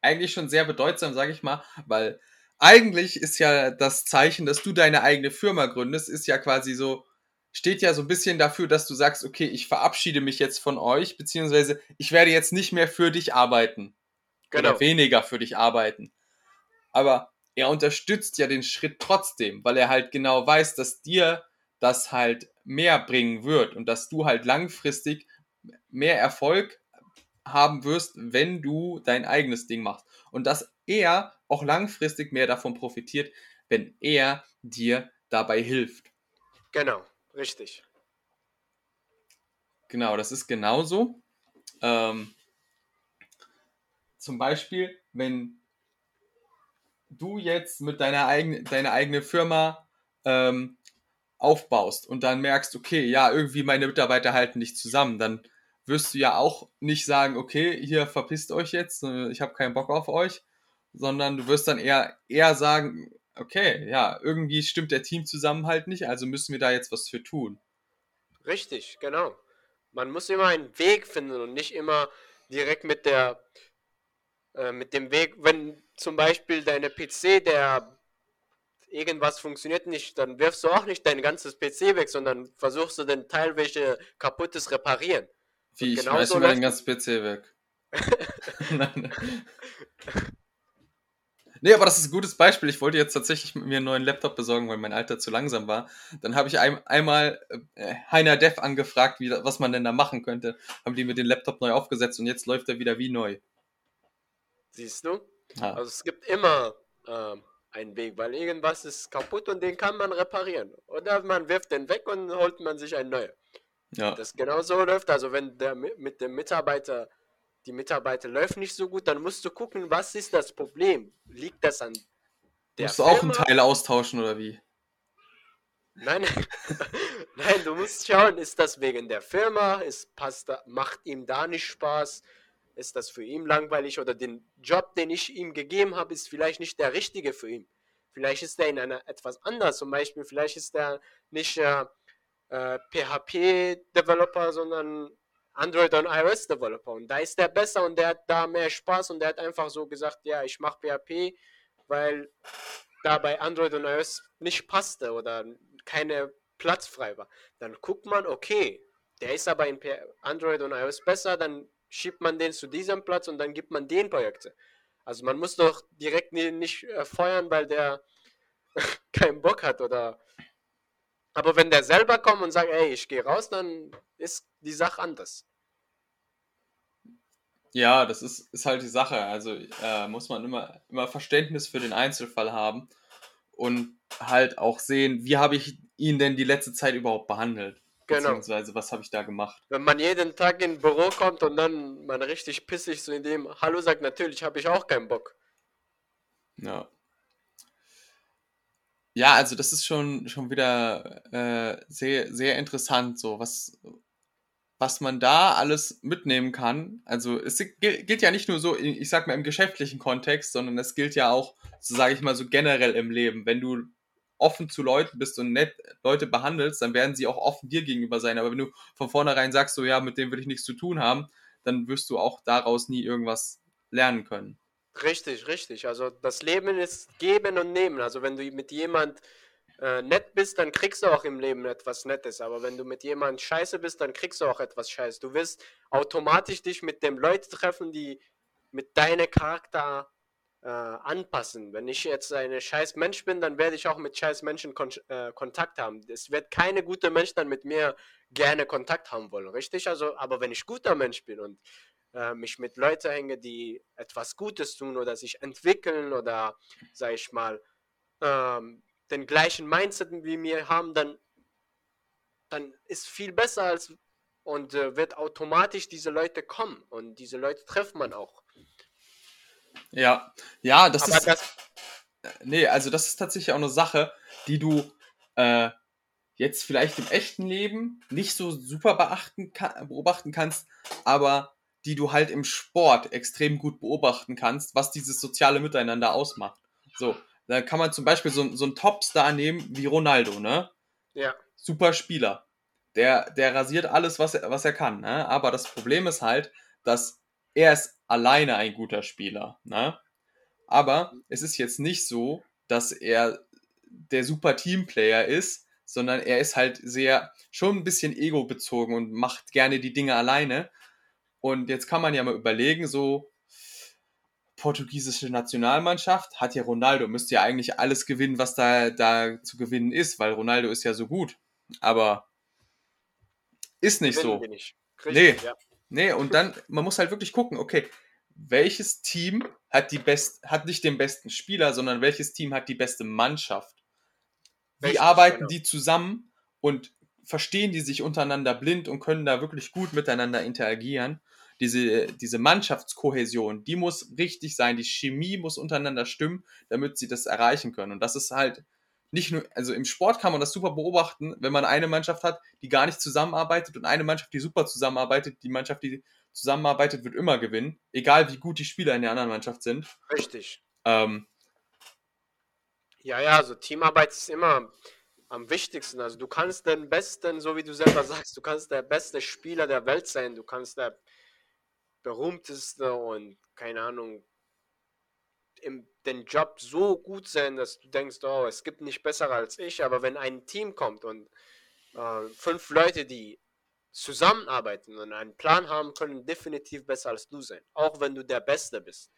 eigentlich schon sehr bedeutsam, sage ich mal, weil eigentlich ist ja das Zeichen, dass du deine eigene Firma gründest, ist ja quasi so, steht ja so ein bisschen dafür, dass du sagst, okay, ich verabschiede mich jetzt von euch, beziehungsweise ich werde jetzt nicht mehr für dich arbeiten. Genau. Oder weniger für dich arbeiten. Aber er unterstützt ja den Schritt trotzdem, weil er halt genau weiß, dass dir das halt mehr bringen wird und dass du halt langfristig mehr Erfolg haben wirst, wenn du dein eigenes Ding machst. Und dass er auch langfristig mehr davon profitiert, wenn er dir dabei hilft. Genau. Richtig. Genau, das ist genauso. Ähm, zum Beispiel, wenn du jetzt mit deiner eigenen, deine eigene Firma ähm, aufbaust und dann merkst, okay, ja, irgendwie meine Mitarbeiter halten nicht zusammen, dann wirst du ja auch nicht sagen, okay, hier verpisst euch jetzt, äh, ich habe keinen Bock auf euch, sondern du wirst dann eher, eher sagen, okay, ja, irgendwie stimmt der Teamzusammenhalt nicht, also müssen wir da jetzt was für tun. Richtig, genau. Man muss immer einen Weg finden und nicht immer direkt mit der äh, mit dem Weg, wenn zum Beispiel deine PC, der irgendwas funktioniert nicht, dann wirfst du auch nicht dein ganzes PC weg, sondern versuchst du den Teil, welche kaputtes reparieren. Wie, ich schmeiß immer den ganzen PC weg. Nein. Nee, aber das ist ein gutes Beispiel. Ich wollte jetzt tatsächlich mir einen neuen Laptop besorgen, weil mein Alter zu langsam war. Dann habe ich ein, einmal äh, Heiner Dev angefragt, wie, was man denn da machen könnte. Haben die mir den Laptop neu aufgesetzt und jetzt läuft er wieder wie neu. Siehst du? Ja. Also es gibt immer äh, einen Weg, weil irgendwas ist kaputt und den kann man reparieren. Oder man wirft den weg und holt man sich einen neuen. Ja. Das genau so läuft. Also wenn der mit dem Mitarbeiter die Mitarbeiter läuft nicht so gut, dann musst du gucken, was ist das Problem? Liegt das an der Musst du auch einen Teil austauschen oder wie? Nein, nein, du musst schauen, ist das wegen der Firma? Ist, passt da, macht ihm da nicht Spaß? Ist das für ihn langweilig? Oder den Job, den ich ihm gegeben habe, ist vielleicht nicht der richtige für ihn. Vielleicht ist er in einer etwas anders. Zum Beispiel, vielleicht ist er nicht äh, äh, PHP-Developer, sondern Android und iOS Developer. Und da ist der besser und der hat da mehr Spaß und der hat einfach so gesagt, ja, ich mache PHP, weil da bei Android und iOS nicht passte oder keine Platz frei war. Dann guckt man, okay, der ist aber in Android und iOS besser, dann schiebt man den zu diesem Platz und dann gibt man den Projekte. Also man muss doch direkt nicht äh, feuern, weil der keinen Bock hat oder aber wenn der selber kommt und sagt, ey, ich gehe raus, dann ist die Sache anders. Ja, das ist, ist halt die Sache. Also äh, muss man immer, immer Verständnis für den Einzelfall haben und halt auch sehen, wie habe ich ihn denn die letzte Zeit überhaupt behandelt. Genau. Beziehungsweise, was habe ich da gemacht? Wenn man jeden Tag in Büro kommt und dann man richtig pissig so in dem Hallo sagt, natürlich habe ich auch keinen Bock. Ja. Ja, also das ist schon, schon wieder äh, sehr, sehr interessant, so was, was man da alles mitnehmen kann. Also es gilt ja nicht nur so, ich sag mal, im geschäftlichen Kontext, sondern es gilt ja auch, so sage ich mal, so generell im Leben. Wenn du offen zu Leuten bist und nett Leute behandelst, dann werden sie auch offen dir gegenüber sein. Aber wenn du von vornherein sagst, so ja, mit dem will ich nichts zu tun haben, dann wirst du auch daraus nie irgendwas lernen können. Richtig, richtig. Also das Leben ist geben und nehmen. Also wenn du mit jemand äh, nett bist, dann kriegst du auch im Leben etwas Nettes. Aber wenn du mit jemand scheiße bist, dann kriegst du auch etwas Scheiße. Du wirst automatisch dich mit dem Leuten treffen, die mit deinem Charakter äh, anpassen. Wenn ich jetzt ein scheiß Mensch bin, dann werde ich auch mit scheiß Menschen kon äh, Kontakt haben. Es wird keine gute Mensch dann mit mir gerne Kontakt haben wollen, richtig? Also, aber wenn ich guter Mensch bin und äh, mich mit Leuten hänge, die etwas Gutes tun oder sich entwickeln oder, sag ich mal, ähm, den gleichen Mindset wie mir haben, dann, dann ist viel besser als und äh, wird automatisch diese Leute kommen und diese Leute trifft man auch. Ja, ja, das Aber ist. das, Nee, also das ist tatsächlich auch eine Sache, die du äh, jetzt vielleicht im echten Leben nicht so super beachten ka beobachten kannst, aber die du halt im Sport extrem gut beobachten kannst, was dieses soziale Miteinander ausmacht. So, da kann man zum Beispiel so, so einen Topstar nehmen wie Ronaldo, ne? ja, super Spieler. Der, der rasiert alles, was er, was er kann. Ne? Aber das Problem ist halt, dass er ist alleine ein guter Spieler. Ne? Aber es ist jetzt nicht so, dass er der super Teamplayer ist, sondern er ist halt sehr, schon ein bisschen ego-bezogen und macht gerne die Dinge alleine. Und jetzt kann man ja mal überlegen, so portugiesische Nationalmannschaft hat ja Ronaldo, müsste ja eigentlich alles gewinnen, was da, da zu gewinnen ist, weil Ronaldo ist ja so gut. Aber ist nicht gewinnen so. nicht. Richtig, Nee. ja. Nee, und dann, man muss halt wirklich gucken, okay, welches Team hat die best, hat nicht den besten Spieler, sondern welches Team hat die beste Mannschaft? Wie Richtig, arbeiten genau. die zusammen und verstehen die sich untereinander blind und können da wirklich gut miteinander interagieren? Diese, diese Mannschaftskohäsion, die muss richtig sein, die Chemie muss untereinander stimmen, damit sie das erreichen können. Und das ist halt nicht nur, also im Sport kann man das super beobachten, wenn man eine Mannschaft hat, die gar nicht zusammenarbeitet und eine Mannschaft, die super zusammenarbeitet, die Mannschaft, die zusammenarbeitet, wird immer gewinnen, egal wie gut die Spieler in der anderen Mannschaft sind. Richtig. Ähm, Ja, ja, also Teamarbeit ist immer am wichtigsten. Also du kannst den besten, so wie du selber sagst, du kannst der beste Spieler der Welt sein, du kannst der berühmteste und keine Ahnung, im, den Job so gut sein, dass du denkst, oh, es gibt nicht besser als ich, aber wenn ein Team kommt und äh, fünf Leute, die zusammenarbeiten und einen Plan haben, können definitiv besser als du sein, auch wenn du der Beste bist.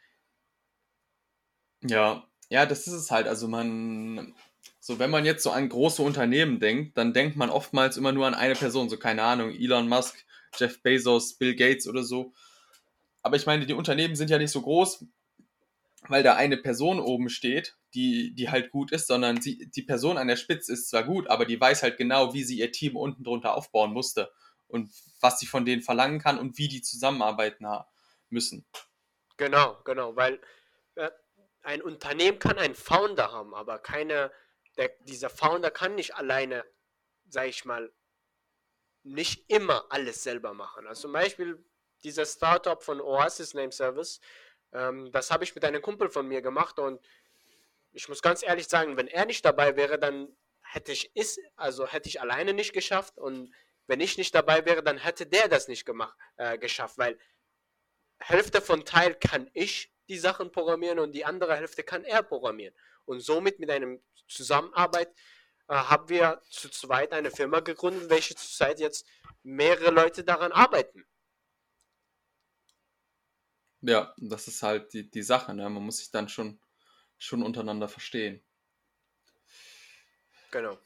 ja, ja, das ist es halt. Also man, so wenn man jetzt so an große Unternehmen denkt, dann denkt man oftmals immer nur an eine Person, so keine Ahnung, Elon Musk, Jeff Bezos, Bill Gates oder so. Aber ich meine, die Unternehmen sind ja nicht so groß, weil da eine Person oben steht, die, die halt gut ist, sondern sie, die Person an der Spitze ist zwar gut, aber die weiß halt genau, wie sie ihr Team unten drunter aufbauen musste und was sie von denen verlangen kann und wie die zusammenarbeiten müssen. Genau, genau, weil äh, ein Unternehmen kann einen Founder haben, aber keine, der, dieser Founder kann nicht alleine, sag ich mal, nicht immer alles selber machen. Also zum Beispiel dieser Startup von Oasis Name Service, ähm, das habe ich mit einem Kumpel von mir gemacht und ich muss ganz ehrlich sagen, wenn er nicht dabei wäre, dann hätte ich es, also hätte ich alleine nicht geschafft und wenn ich nicht dabei wäre, dann hätte der das nicht gemacht, äh, geschafft, weil Hälfte von Teil kann ich die Sachen programmieren und die andere Hälfte kann er programmieren. Und somit mit einem Zusammenarbeit äh, haben wir zu zweit eine Firma gegründet, welche zurzeit jetzt mehrere Leute daran arbeiten. Ja, das ist halt die, die Sache, ne? Man muss sich dann schon, schon untereinander verstehen. Genau.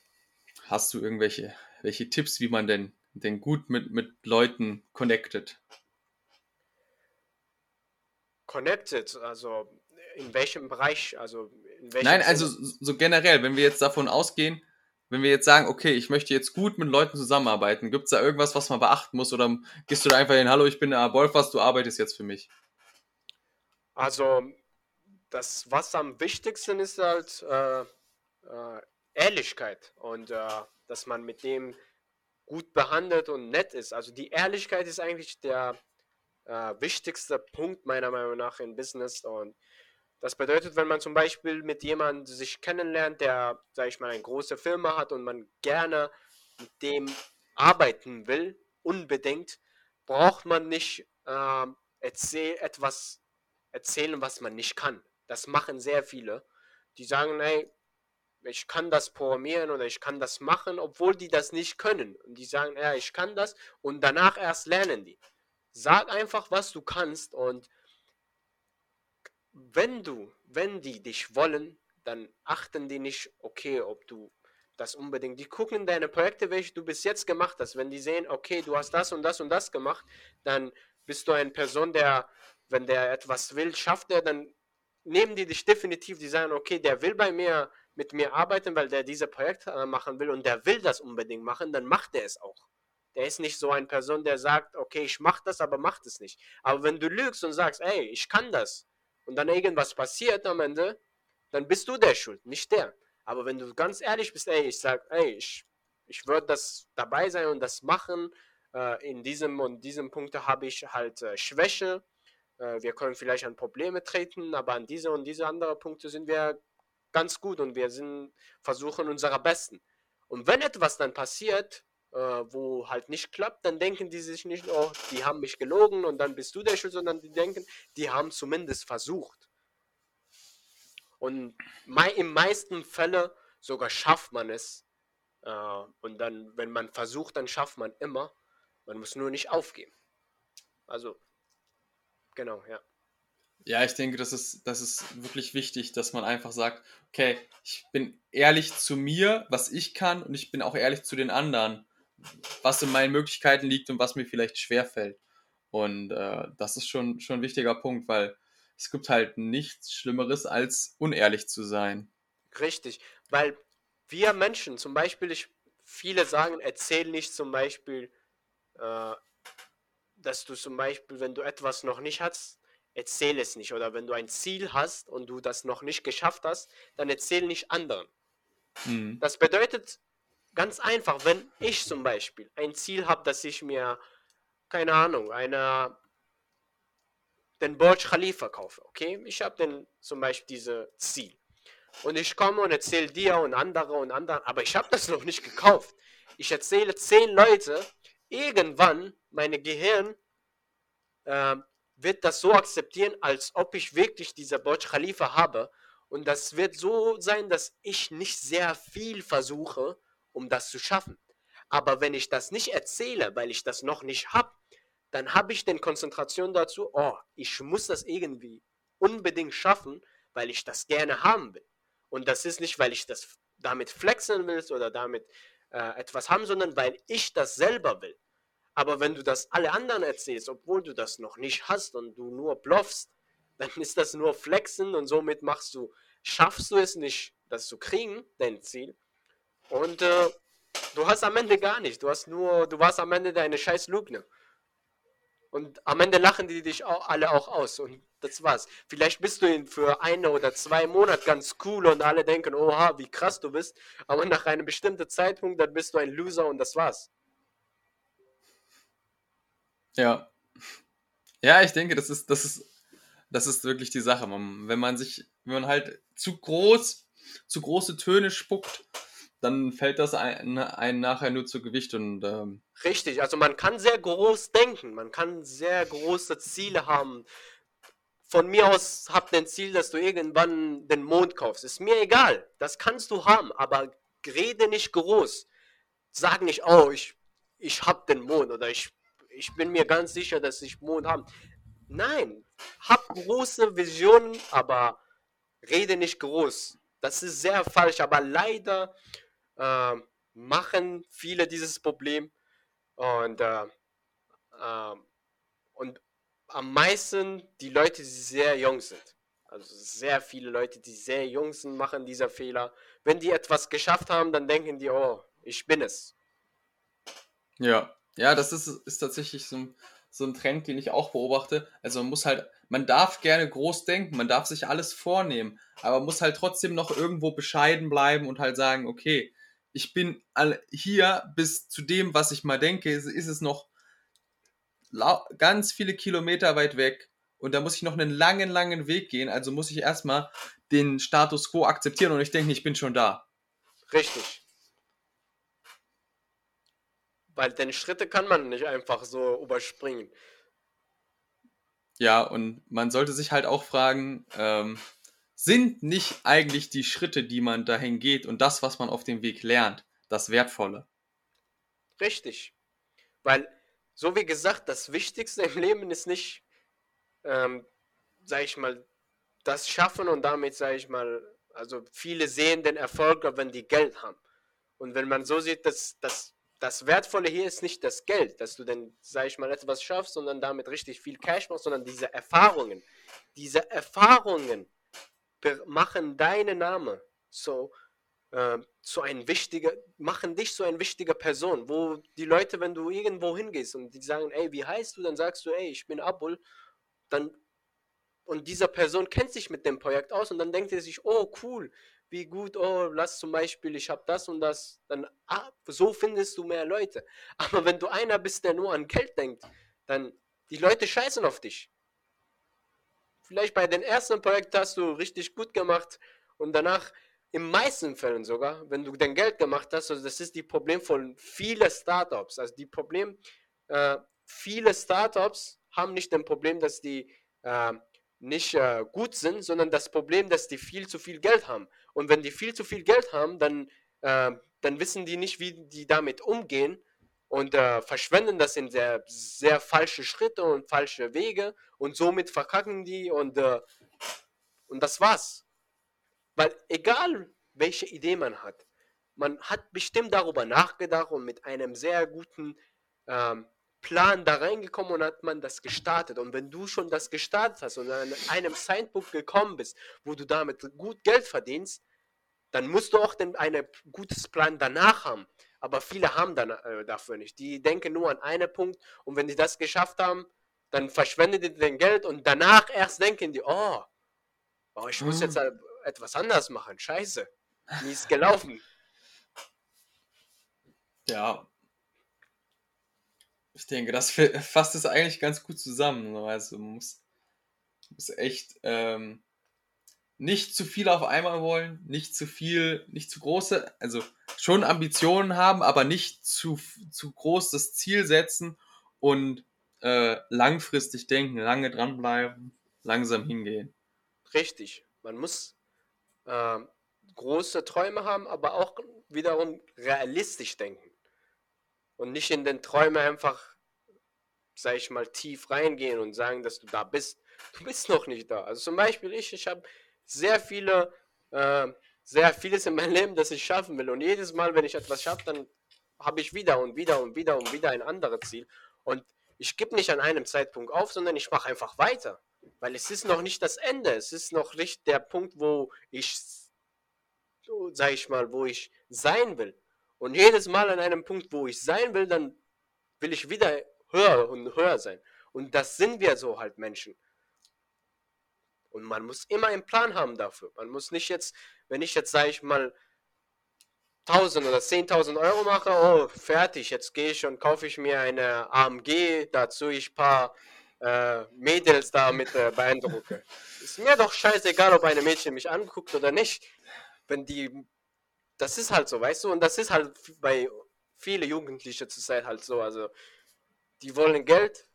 Hast du irgendwelche welche Tipps, wie man denn, denn gut mit, mit Leuten connected? Connected, also in welchem Bereich, also in welchem Nein, also so generell, wenn wir jetzt davon ausgehen, wenn wir jetzt sagen, okay, ich möchte jetzt gut mit Leuten zusammenarbeiten, gibt es da irgendwas, was man beachten muss oder gehst du da einfach hin, hallo, ich bin der Bolfas, du arbeitest jetzt für mich? Also, das, was am wichtigsten ist, halt äh, äh, Ehrlichkeit und äh, dass man mit dem gut behandelt und nett ist. Also die Ehrlichkeit ist eigentlich der äh, wichtigste Punkt meiner Meinung nach im Business und das bedeutet, wenn man zum Beispiel mit jemandem sich kennenlernt, der, sag ich mal, eine große Firma hat und man gerne mit dem arbeiten will, unbedingt, braucht man nicht ähm, erzähl etwas erzählen, was man nicht kann. Das machen sehr viele. Die sagen, hey, ich kann das programmieren oder ich kann das machen, obwohl die das nicht können. Und die sagen, ja, ich kann das und danach erst lernen die. Sag einfach, was du kannst und wenn du, wenn die dich wollen, dann achten die nicht, okay, ob du das unbedingt. Die gucken deine Projekte, welche du bis jetzt gemacht hast. Wenn die sehen, okay, du hast das und das und das gemacht, dann bist du eine Person, der, wenn der etwas will, schafft er, dann nehmen die dich definitiv, die sagen, okay, der will bei mir mit mir arbeiten, weil der diese Projekte äh, machen will und der will das unbedingt machen, dann macht er es auch. Der ist nicht so eine Person, der sagt, okay, ich mach das, aber macht es nicht. Aber wenn du lügst und sagst, ey, ich kann das und dann irgendwas passiert am Ende, dann bist du der Schuld, nicht der. Aber wenn du ganz ehrlich bist, ey, ich sag, ey, ich, ich würde das dabei sein und das machen, äh, in diesem und diesem Punkt habe ich halt äh, Schwäche, äh, wir können vielleicht an Probleme treten, aber an diese und diese anderen Punkte sind wir ganz gut und wir sind, versuchen unserer Besten. Und wenn etwas dann passiert, äh, wo halt nicht klappt, dann denken die sich nicht, oh, die haben mich gelogen und dann bist du der Schuld, sondern die denken, die haben zumindest versucht. Und mei im meisten Fälle sogar schafft man es. Äh, und dann, wenn man versucht, dann schafft man immer. Man muss nur nicht aufgeben. Also, genau, ja. Ja, ich denke, das ist, das ist wirklich wichtig, dass man einfach sagt, okay, ich bin ehrlich zu mir, was ich kann, und ich bin auch ehrlich zu den anderen, was in meinen Möglichkeiten liegt und was mir vielleicht schwerfällt. Und äh, das ist schon, schon ein wichtiger Punkt, weil es gibt halt nichts Schlimmeres, als unehrlich zu sein. Richtig, weil wir Menschen, zum Beispiel, ich, viele sagen, erzähl nicht zum Beispiel, äh, dass du zum Beispiel, wenn du etwas noch nicht hast, erzähl es nicht. Oder wenn du ein Ziel hast und du das noch nicht geschafft hast, dann erzähl nicht anderen. Mhm. Das bedeutet ganz einfach, wenn ich zum Beispiel ein Ziel habe, dass ich mir, keine Ahnung, eine, den Burj Khalifa kaufe, okay? Ich habe den zum Beispiel diese Ziel. Und ich komme und erzähle dir und andere und anderen, aber ich habe das noch nicht gekauft. Ich erzähle zehn Leute, irgendwann meine Gehirn äh, wird das so akzeptieren, als ob ich wirklich dieser Burj Khalifa habe. Und das wird so sein, dass ich nicht sehr viel versuche, um das zu schaffen. Aber wenn ich das nicht erzähle, weil ich das noch nicht habe, dann habe ich den Konzentration dazu, oh, ich muss das irgendwie unbedingt schaffen, weil ich das gerne haben will. Und das ist nicht, weil ich das damit flexen will oder damit äh, etwas haben, sondern weil ich das selber will. Aber wenn du das alle anderen erzählst, obwohl du das noch nicht hast und du nur bluffst, dann ist das nur Flexen und somit machst du, schaffst du es nicht, das zu kriegen, dein Ziel. Und äh, du hast am Ende gar nicht. Du hast nur, du warst am Ende deine scheiß Lügner. Und am Ende lachen die dich auch, alle auch aus. Und das war's. Vielleicht bist du für eine oder zwei Monate ganz cool und alle denken, oha, wie krass du bist. Aber nach einem bestimmten Zeitpunkt, dann bist du ein Loser und das war's. Ja. Ja, ich denke, das ist, das ist, das ist wirklich die Sache. Man, wenn man sich, wenn man halt zu groß, zu große Töne spuckt, dann fällt das einen, einen nachher nur zu Gewicht und ähm, Richtig, also man kann sehr groß denken, man kann sehr große Ziele haben. Von mir aus habt ein Ziel, dass du irgendwann den Mond kaufst. Ist mir egal, das kannst du haben, aber rede nicht groß. Sag nicht, oh, ich, ich hab den Mond oder ich ich bin mir ganz sicher, dass ich Mond habe. Nein, hab große Visionen, aber rede nicht groß. Das ist sehr falsch, aber leider äh, machen viele dieses Problem und, äh, äh, und am meisten die Leute, die sehr jung sind. Also sehr viele Leute, die sehr jung sind, machen dieser Fehler. Wenn die etwas geschafft haben, dann denken die, oh, ich bin es. Ja, ja, das ist, ist tatsächlich so ein, so ein Trend, den ich auch beobachte. Also man muss halt, man darf gerne groß denken, man darf sich alles vornehmen, aber muss halt trotzdem noch irgendwo bescheiden bleiben und halt sagen, okay, ich bin hier bis zu dem, was ich mal denke, ist, ist es noch ganz viele Kilometer weit weg und da muss ich noch einen langen, langen Weg gehen. Also muss ich erstmal den Status quo akzeptieren und ich denke, ich bin schon da. Richtig. Weil denn Schritte kann man nicht einfach so überspringen. Ja, und man sollte sich halt auch fragen, ähm, sind nicht eigentlich die Schritte, die man dahin geht und das, was man auf dem Weg lernt, das Wertvolle? Richtig. Weil, so wie gesagt, das Wichtigste im Leben ist nicht, ähm, sag ich mal, das Schaffen und damit, sag ich mal, also viele sehen den Erfolg, wenn die Geld haben. Und wenn man so sieht, dass, dass das Wertvolle hier ist nicht das Geld, dass du dann, sag ich mal, etwas schaffst, sondern damit richtig viel Cash machst, sondern diese Erfahrungen. Diese Erfahrungen machen deinen Name so äh, zu ein wichtiger, machen dich so ein wichtiger Person, wo die Leute, wenn du irgendwo hingehst und die sagen, ey, wie heißt du, dann sagst du, ey, ich bin Abul, dann und dieser Person kennt sich mit dem Projekt aus und dann denkt er sich, oh cool, wie gut, oh, lass zum Beispiel, ich habe das und das, dann, ah, so findest du mehr Leute. Aber wenn du einer bist, der nur an Geld denkt, dann, die Leute scheißen auf dich. Vielleicht bei den ersten Projekten hast du richtig gut gemacht und danach, in meisten Fällen sogar, wenn du dein Geld gemacht hast, also das ist die Problem von vielen Startups. Also die Problem, äh, viele Startups haben nicht das Problem, dass die äh, nicht äh, gut sind, sondern das Problem, dass die viel zu viel Geld haben. Und wenn die viel zu viel Geld haben, dann, äh, dann wissen die nicht, wie die damit umgehen und äh, verschwenden das in sehr, sehr falsche Schritte und falsche Wege und somit verkacken die und, äh, und das war's. Weil egal welche Idee man hat, man hat bestimmt darüber nachgedacht und mit einem sehr guten ähm, Plan da reingekommen und hat man das gestartet. Und wenn du schon das gestartet hast und an einem Signbook gekommen bist, wo du damit gut Geld verdienst, dann musst du auch den, einen gutes Plan danach haben. Aber viele haben dann äh, dafür nicht. Die denken nur an einen Punkt und wenn die das geschafft haben, dann verschwendet die den Geld und danach erst denken die, oh, oh ich muss jetzt äh, etwas anders machen. Scheiße. Wie ist gelaufen? Ja. Ich denke, das fa- fasst es eigentlich ganz gut zusammen. so. Also man muss, muss echt ähm, nicht zu viel auf einmal wollen, nicht zu viel, nicht zu große, also schon Ambitionen haben, aber nicht zu, zu groß das Ziel setzen und äh, langfristig denken, lange dranbleiben, langsam hingehen. Richtig. Man muss äh, große Träume haben, aber auch wiederum realistisch denken. Und nicht in den Träumen einfach, sag ich mal, tief reingehen und sagen, dass du da bist. Du bist noch nicht da. Also zum Beispiel ich, ich habe sehr viele, äh, sehr vieles in meinem Leben, das ich schaffen will. Und jedes Mal, wenn ich etwas schaffe, dann habe ich wieder und wieder und wieder und wieder ein anderes Ziel. Und ich gebe nicht an einem Zeitpunkt auf, sondern ich mache einfach weiter. Weil es ist noch nicht das Ende. Es ist noch nicht der Punkt, wo ich, sag ich mal, wo ich sein will. Und jedes Mal an einem Punkt, wo ich sein will, dann will ich wieder höher und höher sein. Und das sind wir so halt Menschen. Und man muss immer einen Plan haben dafür. Man muss nicht jetzt, wenn ich jetzt, sage ich mal, 1000 oder 10.000 Euro mache, oh, fertig, jetzt gehe ich und kaufe ich mir eine AMG, dazu ich ein paar äh, Mädels da mit äh, beeindrucke. Ist mir doch scheißegal, ob eine Mädchen mich anguckt oder nicht. Wenn die, das ist halt so, weißt du, und das ist halt bei viele Jugendliche zurzeit halt so, also die wollen Geld,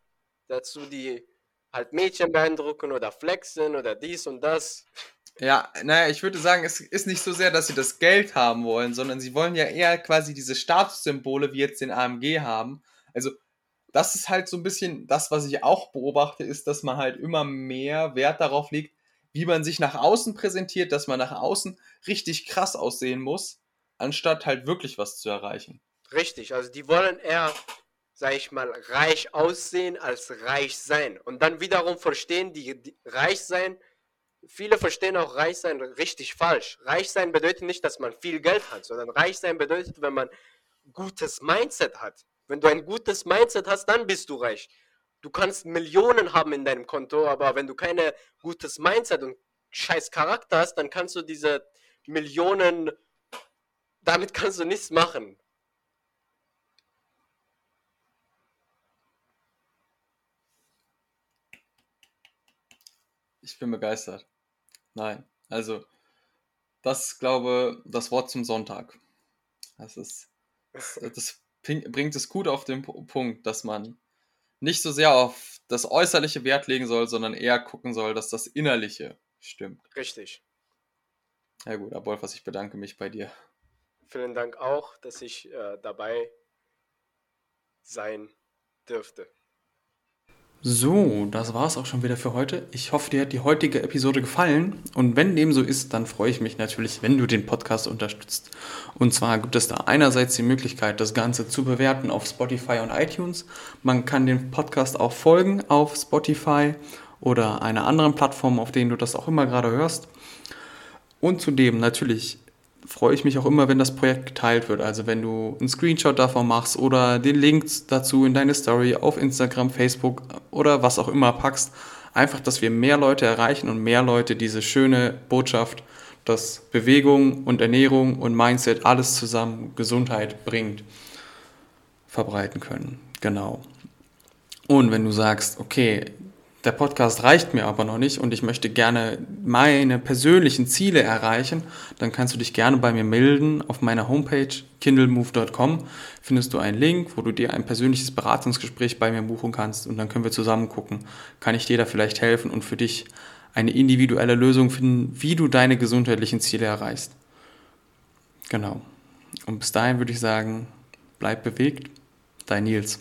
dazu die halt Mädchen beeindrucken oder flexen oder dies und das. Ja, naja, ich würde sagen, es ist nicht so sehr, dass sie das Geld haben wollen, sondern sie wollen ja eher quasi diese Statussymbole wie jetzt den AMG haben. Also, das ist halt so ein bisschen das, was ich auch beobachte, ist, dass man halt immer mehr Wert darauf legt, wie man sich nach außen präsentiert, dass man nach außen richtig krass aussehen muss, anstatt halt wirklich was zu erreichen. Richtig, also die wollen eher, sag ich mal, reich aussehen als reich sein. Und dann wiederum verstehen die, die reich sein, viele verstehen auch reich sein richtig falsch. Reich sein bedeutet nicht, dass man viel Geld hat, sondern reich sein bedeutet, wenn man gutes Mindset hat. Wenn du ein gutes Mindset hast, dann bist du reich. Du kannst Millionen haben in deinem Konto, aber wenn du kein gutes Mindset und scheiß Charakter hast, dann kannst du diese Millionen, damit kannst du nichts machen. Ich bin begeistert. Nein, also, das glaube das Wort zum Sonntag. Das ist, das, das bringt es gut auf den Pu- Punkt, dass man nicht so sehr auf das Äußerliche Wert legen soll, sondern eher gucken soll, dass das Innerliche stimmt. Richtig. Ja gut, Abolfas, ich bedanke mich bei dir. Vielen Dank auch, dass ich äh, dabei sein dürfte. So, das war es auch schon wieder für heute. Ich hoffe, dir hat die heutige Episode gefallen. Und wenn dem so ist, dann freue ich mich natürlich, wenn du den Podcast unterstützt. Und zwar gibt es da einerseits die Möglichkeit, das Ganze zu bewerten auf Spotify und iTunes. Man kann dem Podcast auch folgen auf Spotify oder einer anderen Plattform, auf denen du das auch immer gerade hörst. Und zudem natürlich freue ich mich auch immer, wenn das Projekt geteilt wird. Also wenn du einen Screenshot davon machst oder den Link dazu in deine Story auf Instagram, Facebook oder was auch immer packst. Einfach, dass wir mehr Leute erreichen und mehr Leute diese schöne Botschaft, dass Bewegung und Ernährung und Mindset alles zusammen Gesundheit bringt, verbreiten können. Genau. Und wenn du sagst, okay, der Podcast reicht mir aber noch nicht und ich möchte gerne meine persönlichen Ziele erreichen, dann kannst du dich gerne bei mir melden. Auf meiner Homepage kindlemove.com findest du einen Link, wo du dir ein persönliches Beratungsgespräch bei mir buchen kannst und dann können wir zusammen gucken, kann ich dir da vielleicht helfen und für dich eine individuelle Lösung finden, wie du deine gesundheitlichen Ziele erreichst. Genau. Und bis dahin würde ich sagen, bleib bewegt, dein Nils.